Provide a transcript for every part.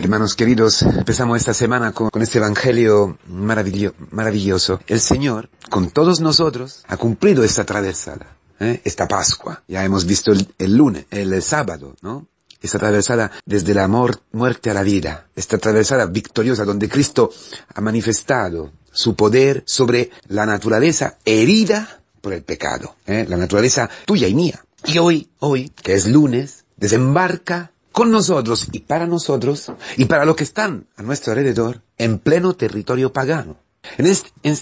Hermanos queridos, empezamos esta semana con, este Evangelio maravillo, maravilloso. El Señor, con todos nosotros, ha cumplido esta travesada, ¿eh? esta Pascua. Ya hemos visto el, lunes, el, el sábado, ¿no? Esta atravesada desde la muerte a la vida, esta atravesada victoriosa donde Cristo ha manifestado su poder sobre la naturaleza herida por el pecado, ¿eh? la naturaleza tuya y mía. Y hoy, hoy, que es lunes, desembarca con nosotros y para nosotros y para los que están a nuestro alrededor en pleno territorio pagano. En en,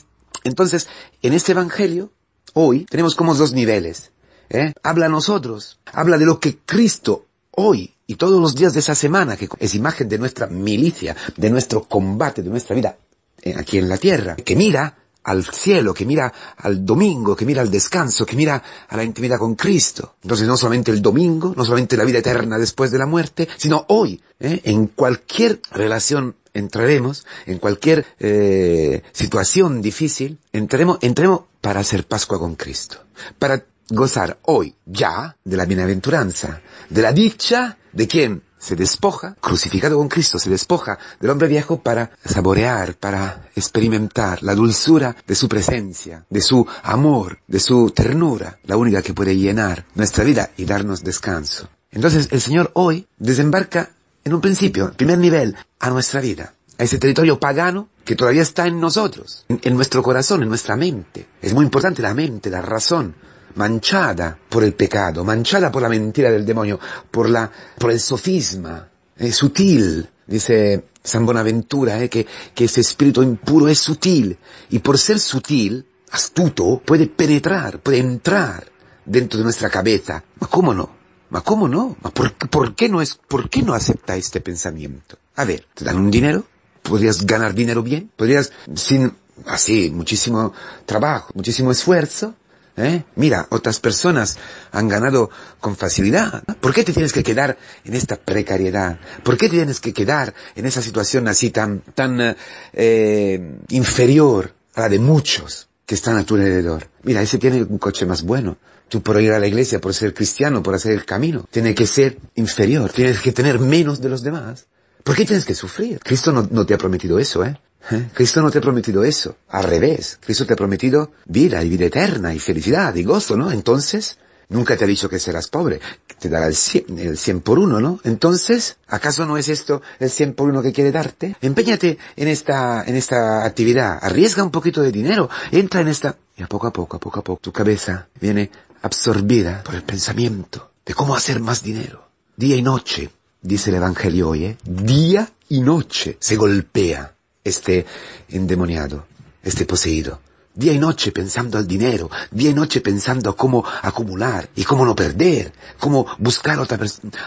entonces, en este Evangelio, hoy tenemos como dos niveles. ¿eh? Habla a nosotros, habla de lo que Cristo hoy y todos los días de esa semana, que es imagen de nuestra milicia, de nuestro combate, de nuestra vida eh, aquí en la tierra, que mira al cielo, que mira al domingo, que mira al descanso, que mira a la intimidad con Cristo. Entonces no solamente el domingo, no solamente la vida eterna después de la muerte, sino hoy, ¿eh? en cualquier relación entraremos, en cualquier eh, situación difícil, entremos, entremos para hacer Pascua con Cristo, para gozar hoy ya de la bienaventuranza, de la dicha de quien se despoja, crucificado con Cristo, se despoja del hombre viejo para saborear, para experimentar la dulzura de su presencia, de su amor, de su ternura, la única que puede llenar nuestra vida y darnos descanso. Entonces el Señor hoy desembarca en un principio, primer nivel, a nuestra vida, a ese territorio pagano que todavía está en nosotros, en, en nuestro corazón, en nuestra mente. Es muy importante la mente, la razón, manchada por el pecado, manchada por la mentira del demonio, por la, por el sofisma, es sutil, dice San Bonaventura, eh, que, que ese espíritu impuro es sutil, y por ser sutil, astuto, puede penetrar, puede entrar dentro de nuestra cabeza. ¿Ma cómo no? ¿Ma cómo no? ¿Ma por, por, qué no es, ¿Por qué no acepta este pensamiento? A ver, ¿te dan un dinero? ¿Podrías ganar dinero bien? ¿Podrías, sin, así, muchísimo trabajo, muchísimo esfuerzo, ¿Eh? Mira, otras personas han ganado con facilidad. ¿Por qué te tienes que quedar en esta precariedad? ¿Por qué te tienes que quedar en esa situación así tan, tan eh, inferior a la de muchos que están a tu alrededor? Mira, ese tiene un coche más bueno. Tú por ir a la iglesia, por ser cristiano, por hacer el camino, tiene que ser inferior. Tienes que tener menos de los demás. ¿Por qué tienes que sufrir? Cristo no, no te ha prometido eso, ¿eh? ¿Eh? Cristo no te ha prometido eso. Al revés. Cristo te ha prometido vida y vida eterna y felicidad y gozo, ¿no? Entonces, nunca te ha dicho que serás pobre. Te dará el 100, el 100 por uno, ¿no? Entonces, ¿acaso no es esto el 100 por uno que quiere darte? Empeñate en esta, en esta actividad. Arriesga un poquito de dinero. Entra en esta... Y a poco a poco, a poco a poco, tu cabeza viene absorbida por el pensamiento de cómo hacer más dinero. Día y noche, dice el Evangelio hoy, ¿eh? Día y noche se golpea este endemoniado, este poseído. Día y noche pensando al dinero, día y noche pensando cómo acumular y cómo no perder, cómo buscar otra,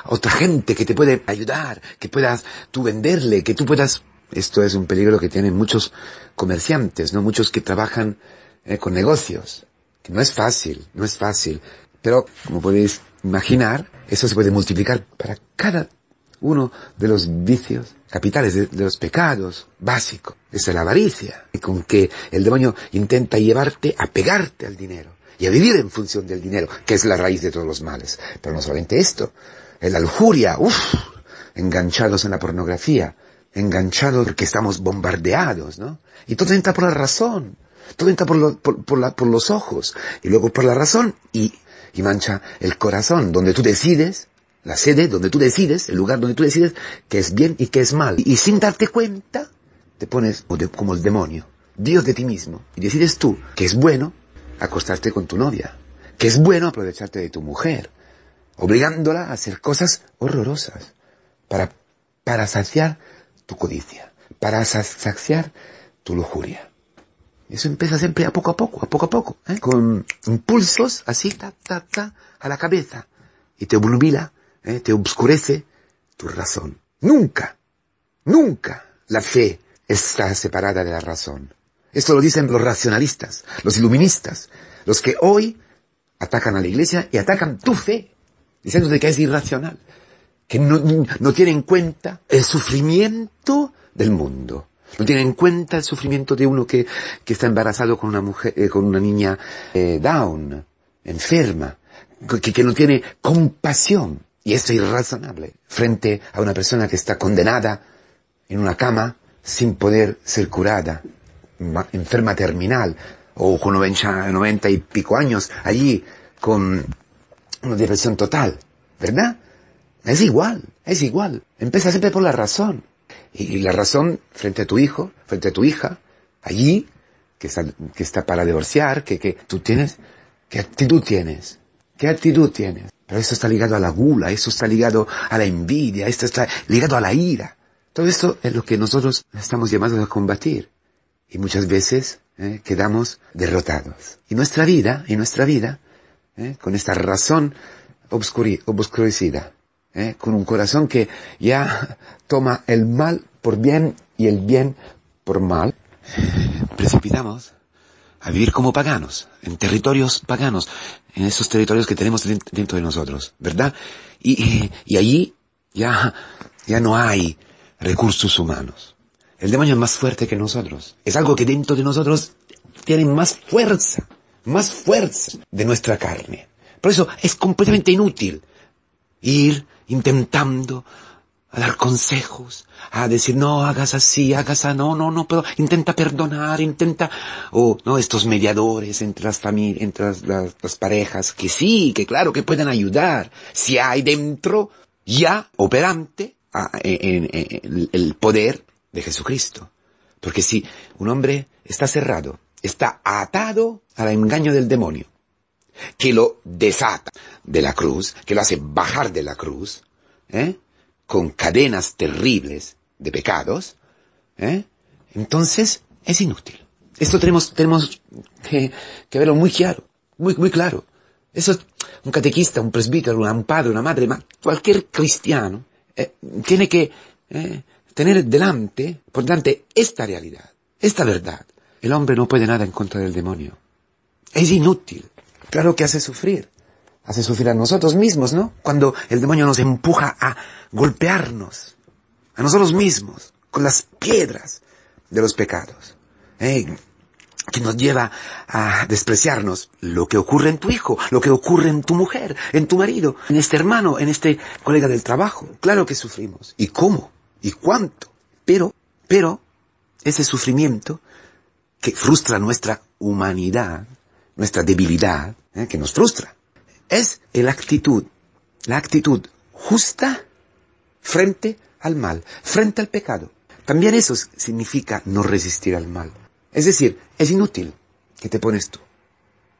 otra gente que te puede ayudar, que puedas tú venderle, que tú puedas... Esto es un peligro que tienen muchos comerciantes, ¿no? Muchos que trabajan eh, con negocios. Que no es fácil, no es fácil. Pero, como podéis imaginar, eso se puede multiplicar para cada uno de los vicios capitales, de, los pecados básicos. es la avaricia, con que el demonio intenta llevarte a pegarte al dinero y a vivir en función del dinero, que es la raíz de todos los males. Pero no solamente esto, la lujuria, uff, enganchados en la pornografía, enganchados porque estamos bombardeados, ¿no? Y todo entra por la razón, todo entra por, la, por los ojos, y luego por la razón, y, y mancha el corazón, donde tú decides la sede donde tú decides, el lugar donde tú decides qué es bien y qué es mal. Y, sin darte cuenta, te pones como el demonio, Dios de ti mismo. Y decides tú que es bueno acostarte con tu novia, que es bueno aprovecharte de tu mujer, obligándola a hacer cosas horrorosas para, para saciar tu codicia, para saciar tu lujuria. Eso empieza siempre a poco a poco, a poco a poco, ¿eh? con impulsos así, ta, ta, ta, a la cabeza, y te obnubila ¿eh? te obscurece tu razón. Nunca, nunca la fe está separada de la razón. Esto lo dicen los racionalistas, los iluministas, los que hoy atacan a la iglesia y atacan tu fe, diciendo que es irracional, que no, no tiene en cuenta el sufrimiento del mundo. No tiene en cuenta el sufrimiento de uno que, que está embarazado con una mujer, eh, con una niña eh, down, enferma, que, que no tiene compasión y esto es irrazonable frente a una persona que está condenada en una cama sin poder ser curada, enferma terminal, o con 90, y pico años allí con una depresión total, ¿verdad? Es igual, es igual. Empieza siempre por la razón. Y la razón frente a tu hijo, frente a tu hija, allí, que está, para divorciar, que, que tú tienes, ¿qué actitud tienes? ¿Qué actitud tienes? Pero eso está ligado a la gula, eso está ligado a la envidia, esto está ligado a la ira. Todo esto es lo que nosotros estamos llamados a combatir. Y muchas veces eh, quedamos derrotados. Y nuestra vida, y nuestra vida, eh, con esta razón obscurecida, eh, con un corazón que ya toma el mal por bien y el bien por mal, precipitamos a vivir como paganos, en territorios paganos, en esos territorios que tenemos dentro de nosotros, ¿verdad? Y, y allí ya, ya no hay recursos humanos. El demonio es más fuerte que nosotros. Es algo que dentro de nosotros tiene más fuerza, más fuerza de nuestra carne. Por eso es completamente inútil ir intentando a dar consejos, a decir, no, hagas así, hagas así, no, no, no, pero intenta perdonar, intenta, o, no, estos mediadores entre las familias, entre las, parejas, que sí, que claro, que pueden ayudar, si hay dentro ya operante en, el poder de Jesucristo. Porque si un hombre está cerrado, está atado al engaño del demonio, que lo desata de la cruz, que lo hace bajar de la cruz, ¿eh? Con cadenas terribles de pecados, ¿eh? entonces es inútil. Esto tenemos, tenemos que, verlo muy claro, muy, muy claro. Eso un catequista, un presbítero, un padre, una madre, cualquier cristiano eh, tiene que eh, tener delante, por delante, esta realidad, esta verdad. El hombre no puede nada en contra del demonio. Es inútil. Claro que hace sufrir. Hace sufrir a nosotros mismos, ¿no? Cuando el demonio nos empuja a golpearnos, a nosotros mismos, con las piedras de los pecados. ¿eh? que nos lleva a despreciarnos lo que ocurre en tu hijo, lo que ocurre en tu mujer, en tu marido, en este hermano, en este colega del trabajo. Claro que sufrimos. ¿Y cómo? ¿Y cuánto? Pero, pero, ese sufrimiento que frustra nuestra humanidad, nuestra debilidad, ¿eh? que nos frustra, es la actitud, la actitud justa frente al mal, frente al pecado. También eso significa no resistir al mal. Es decir, es inútil que te pones tú,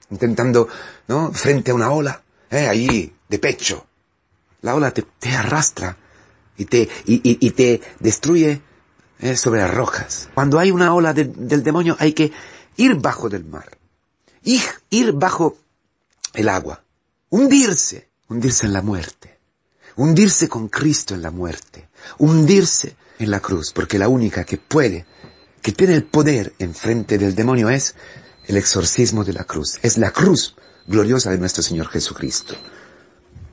intentando, ¿no? Frente a una ola, ¿eh? Allí, de pecho. La ola te, arrastra y te, y, te destruye ¿eh? sobre las rocas. Cuando hay una ola del demonio hay que ir bajo del mar, ir, ir bajo el agua, hundirse, hundirse en la muerte, hundirse con Cristo en la muerte, hundirse en la cruz, porque la única que puede que tiene el poder enfrente del demonio es el exorcismo de la cruz. Es la cruz gloriosa de nuestro Señor Jesucristo.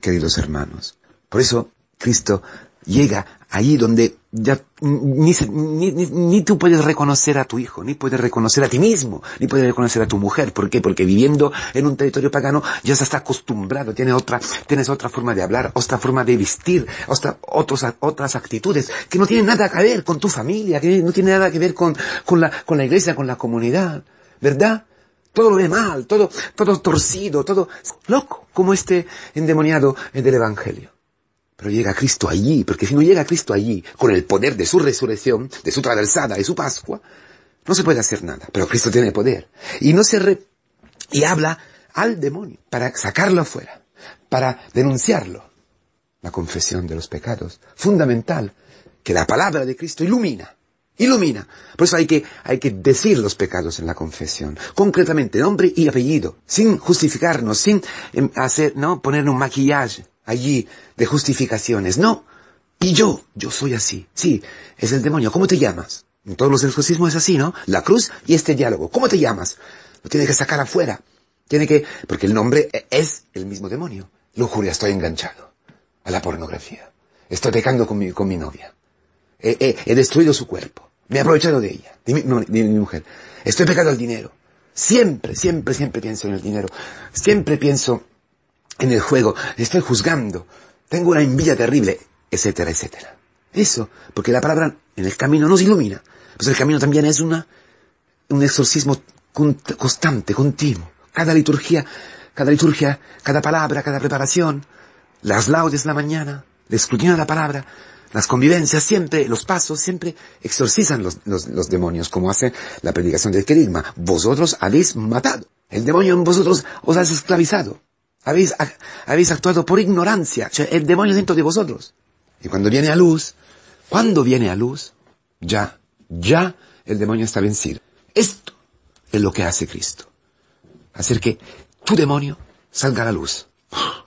Queridos hermanos, por eso Cristo llega allí donde ya ni, ni, tú puedes reconocer a tu hijo, ni puedes reconocer a ti mismo, ni puedes reconocer a tu mujer. ¿Por qué? Porque viviendo en un territorio pagano ya se está acostumbrado, tienes otra, tienes otra forma de hablar, otra forma de vestir, otra, otras actitudes que no tienen nada que ver con tu familia, que no tienen nada que ver con, con, la, con la iglesia, con la comunidad, ¿verdad? Todo lo ve mal, todo, todo torcido, todo loco, como este endemoniado del Evangelio. Pero llega Cristo allí, porque si no llega Cristo allí, con el poder de su resurrección, de su traversada, de su Pascua, no se puede hacer nada. Pero Cristo tiene poder. Y no se re... y habla al demonio para sacarlo afuera, para denunciarlo. La confesión de los pecados, fundamental, que la palabra de Cristo ilumina, ilumina. Por eso hay que, hay que decir los pecados en la confesión, concretamente, nombre y apellido, sin justificarnos, sin em, hacer, no, poner un maquillaje allí de justificaciones. No. Y yo, yo soy así. Sí, es el demonio. ¿Cómo te llamas? En todos los exorcismos es así, ¿no? La cruz y este diálogo. ¿Cómo te llamas? Lo tiene que sacar afuera. Tiene que, porque el nombre es el mismo demonio. Lujuria, estoy enganchado a la pornografía. Estoy pecando con mi, con mi novia. He, destruido su cuerpo. Me he aprovechado de ella, de mi, mujer. Estoy pecando al dinero. Siempre, siempre, siempre pienso en el dinero. Siempre pienso en el juego, estoy juzgando, tengo una envidia terrible, etcétera, etcétera. Eso, porque la palabra en el camino nos ilumina. Pues el camino también es una, un exorcismo constante, continuo. Cada liturgia, cada liturgia, cada palabra, cada preparación, las laudes de la mañana, el escrutinio de la palabra, las convivencias siempre, los pasos siempre exorcizan los, los, demonios, como hace la predicación del querigma. Vosotros habéis matado. El demonio en vosotros os ha esclavizado. Habéis, habéis actuado por ignorancia. el demonio dentro de vosotros. Y cuando viene a luz, cuando viene a luz, ya, ya el demonio está vencido. Esto es lo que hace Cristo. Hacer que tu demonio salga a la luz.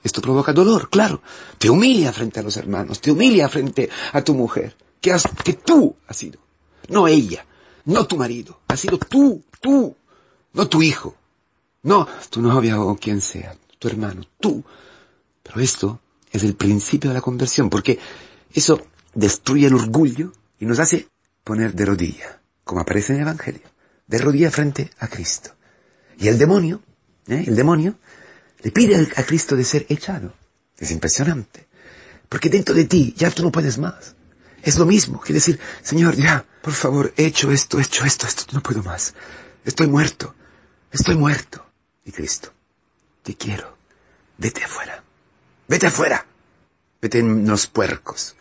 Esto provoca dolor, claro. Te humilla frente a los hermanos, te humilla frente a tu mujer, que, has, que tú has sido. No ella, no tu marido, has sido tú, tú, no tu hijo, no tu novia o quien sea, tu hermano, tú. Pero esto es el principio de la conversión, porque eso destruye el orgullo y nos hace poner de rodilla, como aparece en el Evangelio, de rodilla frente a Cristo. Y el demonio, ¿eh? el demonio, le pide a Cristo de ser echado. Es impresionante. Porque dentro de ti ya tú no puedes más. Es lo mismo que decir, Señor, ya, por favor, he hecho esto, he hecho esto, esto, no puedo más. Estoy muerto, estoy muerto. Y Cristo, te quiero, vete afuera, vete afuera, vete en los puercos,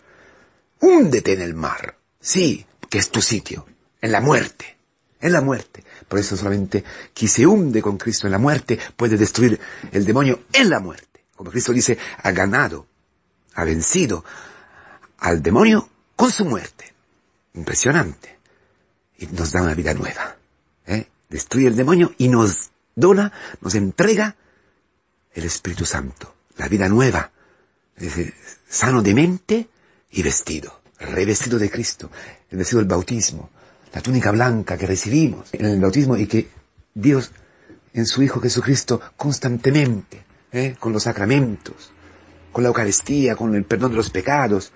húndete en el mar, sí, que es tu sitio, en la muerte, en la muerte. Por eso solamente quien se hunde con Cristo en la muerte puede destruir el demonio en la muerte. Como Cristo dice, ha ganado, ha vencido al demonio con su muerte. Impresionante. Y nos da una vida nueva. ¿eh? Destruye el demonio y nos dona, nos entrega el Espíritu Santo. La vida nueva. sano de mente y vestido. Revestido de Cristo. El vestido del bautismo la túnica blanca que recibimos en el bautismo y que Dios en su Hijo Jesucristo constantemente, ¿eh? con los sacramentos, con la Eucaristía, con el perdón de los pecados,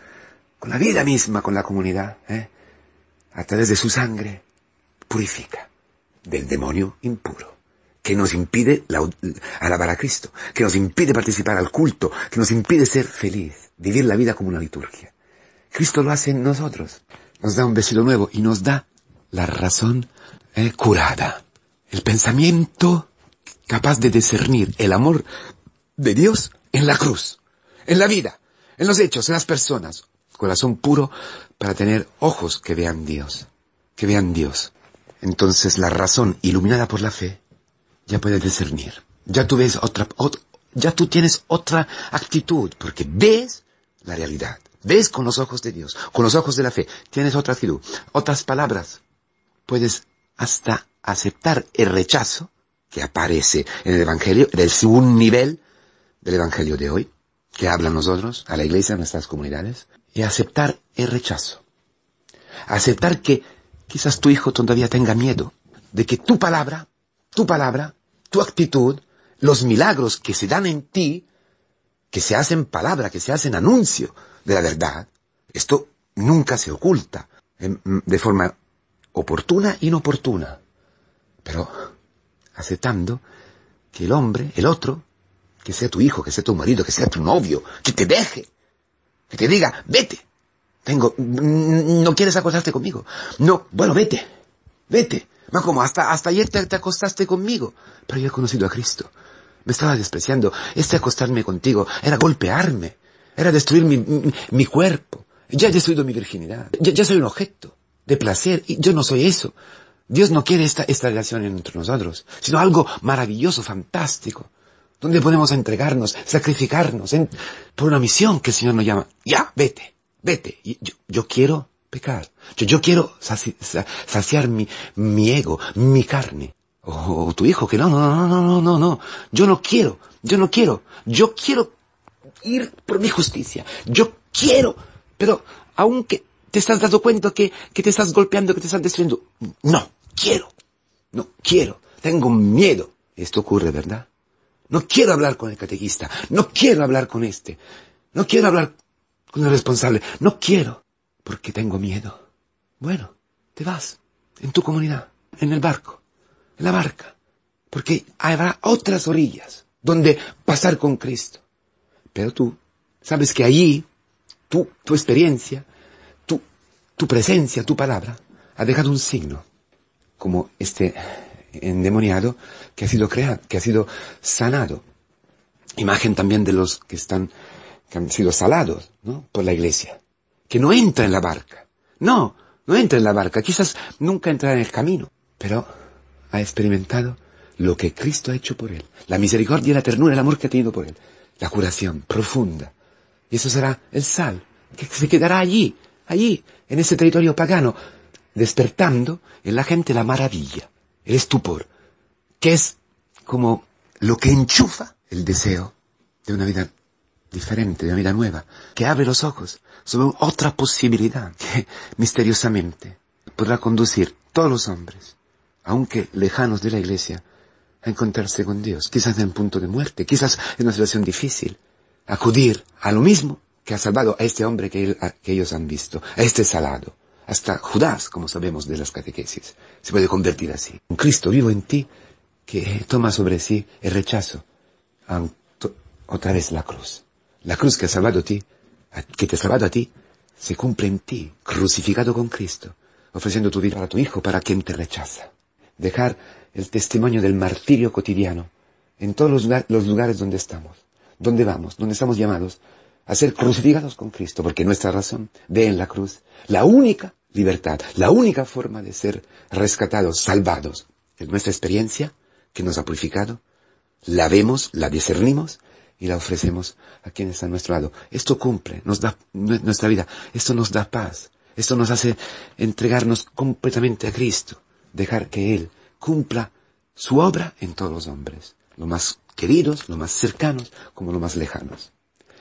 con la vida misma, con la comunidad, ¿eh? a través de su sangre, purifica del demonio impuro, que nos impide alabar a Cristo, que nos impide participar al culto, que nos impide ser feliz, vivir la vida como una liturgia. Cristo lo hace en nosotros, nos da un vestido nuevo y nos da la razón eh, curada, el pensamiento capaz de discernir el amor de Dios en la cruz, en la vida, en los hechos, en las personas, corazón puro para tener ojos que vean Dios, que vean Dios. Entonces la razón iluminada por la fe ya puede discernir. Ya tú ves otra, ya tú tienes otra actitud porque ves la realidad. Ves con los ojos de Dios, con los ojos de la fe. Tienes otra actitud, otras palabras puedes hasta aceptar el rechazo que aparece en el Evangelio, del segundo nivel del Evangelio de hoy, que habla a nosotros, a la iglesia, a nuestras comunidades, y aceptar el rechazo. Aceptar que quizás tu hijo todavía tenga miedo de que tu palabra, tu palabra, tu actitud, los milagros que se dan en ti, que se hacen palabra, que se hacen anuncio de la verdad, esto nunca se oculta de forma oportuna inoportuna, pero aceptando que el hombre, el otro, que sea tu hijo, que sea tu marido, que sea tu novio, que te deje, que te diga, vete, tengo, no quieres acostarte conmigo, no, bueno, vete, vete, no como hasta, ayer te, te acostaste conmigo, pero yo he conocido a Cristo, me estaba despreciando, este acostarme contigo era golpearme, era destruir mi, cuerpo, ya he destruido mi virginidad, ya, soy un objeto de placer. Y yo no soy eso. Dios no quiere esta, relación entre nosotros, sino algo maravilloso, fantástico, donde podemos entregarnos, sacrificarnos por una misión que el Señor nos llama. Ya, vete, vete. yo, yo quiero pecar. Yo, quiero saciar mi, ego, mi carne. O, tu hijo, que no, no, no, no, no, no, no. Yo no quiero, yo no quiero. Yo quiero ir por mi justicia. Yo quiero, pero aunque ¿Te estás dando cuenta que, que te estás golpeando, que te estás destruyendo? No, quiero. No, quiero. Tengo miedo. Esto ocurre, ¿verdad? No quiero hablar con el catequista. No quiero hablar con este. No quiero hablar con el responsable. No quiero. Porque tengo miedo. Bueno, te vas. En tu comunidad. En el barco. En la barca. Porque habrá otras orillas donde pasar con Cristo. Pero tú sabes que allí, tú, tu experiencia, tu presencia, tu palabra, ha dejado un signo, como este endemoniado que ha sido creado, que ha sido sanado. Imagen también de los que están, que han sido salados, ¿no? Por la iglesia. Que no entra en la barca. No, no entra en la barca. Quizás nunca entrará en el camino, pero ha experimentado lo que Cristo ha hecho por él. La misericordia, la ternura, el amor que ha tenido por él. La curación profunda. Y eso será el sal, que se quedará allí, allí, en ese territorio pagano, despertando en la gente la maravilla, el estupor, que es como lo que enchufa el deseo de una vida diferente, de una vida nueva, que abre los ojos sobre otra posibilidad que misteriosamente podrá conducir todos los hombres, aunque lejanos de la iglesia, a encontrarse con Dios, quizás en un punto de muerte, quizás en una situación difícil, acudir a lo mismo que ha salvado a este hombre que, ellos han visto, a este salado. Hasta Judas, como sabemos de las catequesis, se puede convertir así. Un Cristo vivo en ti que toma sobre sí el rechazo, otra vez la cruz. La cruz que ha salvado a ti, que te ha salvado a ti, se cumple en ti, crucificado con Cristo, ofreciendo tu vida para tu Hijo, para quien te rechaza. Dejar el testimonio del martirio cotidiano en todos los, lugares donde estamos, donde vamos, donde estamos llamados a ser crucificados con Cristo, porque nuestra razón ve en la cruz la única libertad, la única forma de ser rescatados, salvados. Es nuestra experiencia que nos ha purificado, la vemos, la discernimos y la ofrecemos a quienes están a nuestro lado. Esto cumple, nos da nuestra vida, esto nos da paz, esto nos hace entregarnos completamente a Cristo, dejar que Él cumpla su obra en todos los hombres, los más queridos, los más cercanos, como los más lejanos.